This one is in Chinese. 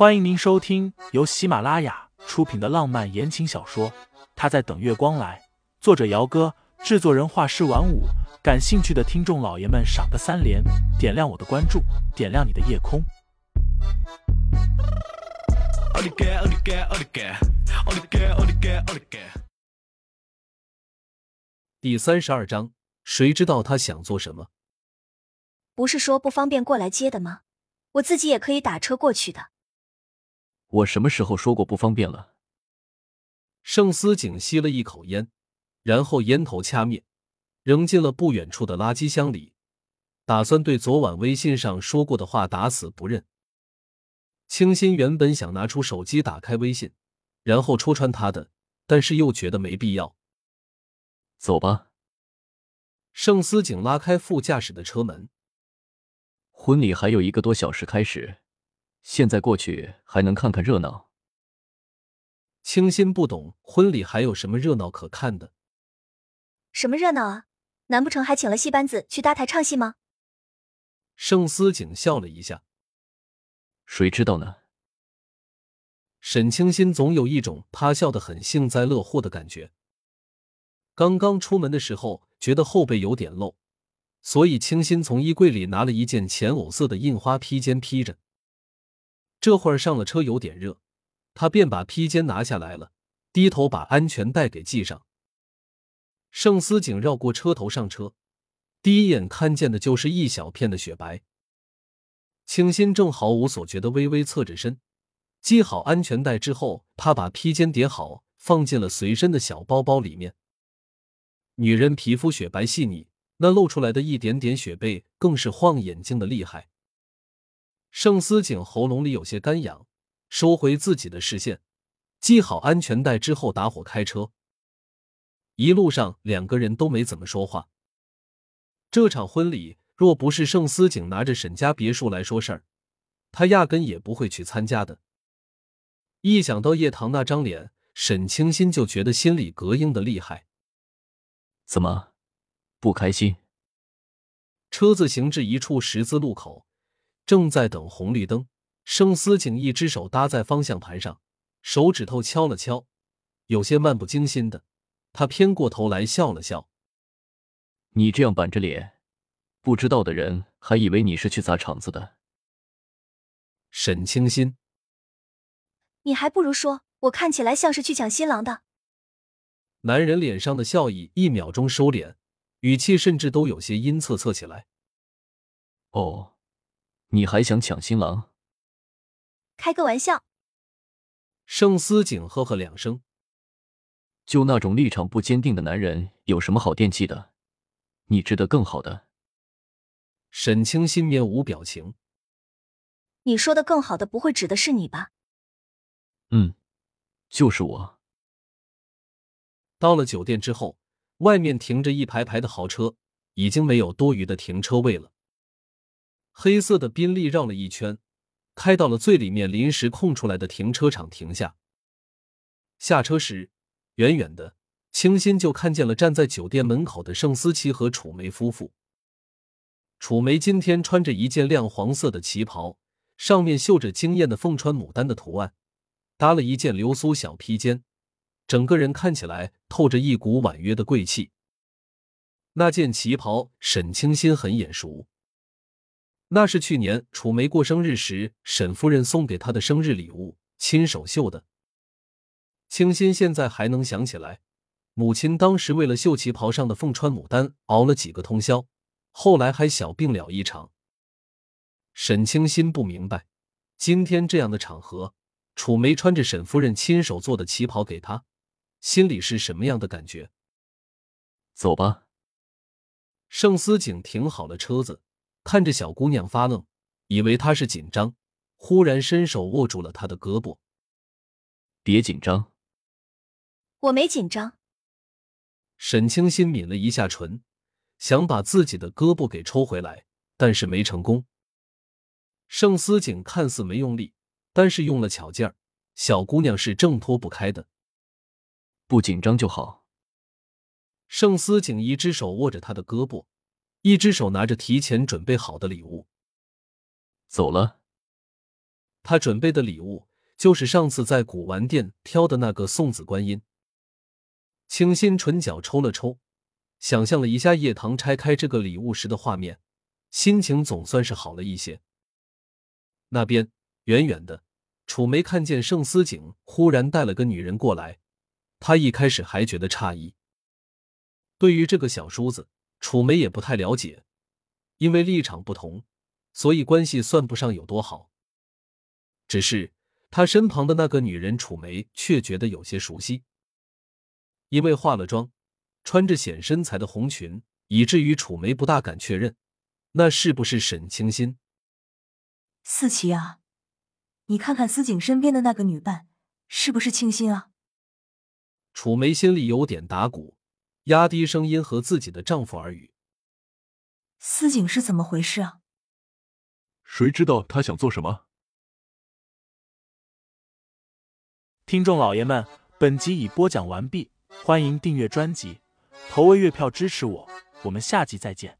欢迎您收听由喜马拉雅出品的浪漫言情小说《他在等月光来》，作者：姚哥，制作人：画师晚舞。感兴趣的听众老爷们，赏个三连，点亮我的关注，点亮你的夜空。第三十二章，谁知道他想做什么？不是说不方便过来接的吗？我自己也可以打车过去的。我什么时候说过不方便了？盛思景吸了一口烟，然后烟头掐灭，扔进了不远处的垃圾箱里，打算对昨晚微信上说过的话打死不认。清新原本想拿出手机打开微信，然后戳穿他的，但是又觉得没必要。走吧。盛思景拉开副驾驶的车门。婚礼还有一个多小时开始。现在过去还能看看热闹。清新不懂婚礼还有什么热闹可看的？什么热闹啊？难不成还请了戏班子去搭台唱戏吗？盛思景笑了一下。谁知道呢？沈清新总有一种他笑得很幸灾乐祸的感觉。刚刚出门的时候觉得后背有点露，所以清新从衣柜里拿了一件浅藕色的印花披肩披着。这会儿上了车有点热，他便把披肩拿下来了，低头把安全带给系上。盛思景绕过车头上车，第一眼看见的就是一小片的雪白。清新正毫无所觉的微微侧着身，系好安全带之后，他把披肩叠好，放进了随身的小包包里面。女人皮肤雪白细腻，那露出来的一点点雪背更是晃眼睛的厉害。盛思景喉咙里有些干痒，收回自己的视线，系好安全带之后打火开车。一路上两个人都没怎么说话。这场婚礼若不是盛思景拿着沈家别墅来说事儿，他压根也不会去参加的。一想到叶棠那张脸，沈清心就觉得心里膈应的厉害。怎么，不开心？车子行至一处十字路口。正在等红绿灯，盛思景一只手搭在方向盘上，手指头敲了敲，有些漫不经心的。他偏过头来笑了笑：“你这样板着脸，不知道的人还以为你是去砸场子的。”沈清心，你还不如说我看起来像是去抢新郎的。男人脸上的笑意一秒钟收敛，语气甚至都有些阴恻恻起来。哦。你还想抢新郎？开个玩笑。盛思景呵呵两声。就那种立场不坚定的男人，有什么好惦记的？你值得更好的。沈清心面无表情。你说的更好的，不会指的是你吧？嗯，就是我。到了酒店之后，外面停着一排排的豪车，已经没有多余的停车位了。黑色的宾利绕了一圈，开到了最里面临时空出来的停车场停下。下车时，远远的清新就看见了站在酒店门口的盛思琪和楚梅夫妇。楚梅今天穿着一件亮黄色的旗袍，上面绣着惊艳的凤穿牡丹的图案，搭了一件流苏小披肩，整个人看起来透着一股婉约的贵气。那件旗袍，沈清新很眼熟。那是去年楚梅过生日时，沈夫人送给她的生日礼物，亲手绣的。清新现在还能想起来，母亲当时为了绣旗袍上的凤穿牡丹，熬了几个通宵，后来还小病了一场。沈清新不明白，今天这样的场合，楚梅穿着沈夫人亲手做的旗袍给她，心里是什么样的感觉？走吧。盛思景停好了车子。看着小姑娘发愣，以为她是紧张，忽然伸手握住了她的胳膊。别紧张，我没紧张。沈清心抿了一下唇，想把自己的胳膊给抽回来，但是没成功。盛思景看似没用力，但是用了巧劲儿，小姑娘是挣脱不开的。不紧张就好。盛思景一只手握着她的胳膊。一只手拿着提前准备好的礼物，走了。他准备的礼物就是上次在古玩店挑的那个送子观音。清新唇角抽了抽，想象了一下叶棠拆开这个礼物时的画面，心情总算是好了一些。那边远远的，楚梅看见盛思景忽然带了个女人过来，她一开始还觉得诧异。对于这个小叔子，楚梅也不太了解，因为立场不同，所以关系算不上有多好。只是他身旁的那个女人，楚梅却觉得有些熟悉，因为化了妆，穿着显身材的红裙，以至于楚梅不大敢确认那是不是沈清心。四琪啊，你看看思景身边的那个女伴，是不是清新啊？楚梅心里有点打鼓，压低声音和自己的丈夫耳语：“司警是怎么回事啊？谁知道他想做什么？”听众老爷们，本集已播讲完毕，欢迎订阅专辑，投喂月票支持我，我们下集再见。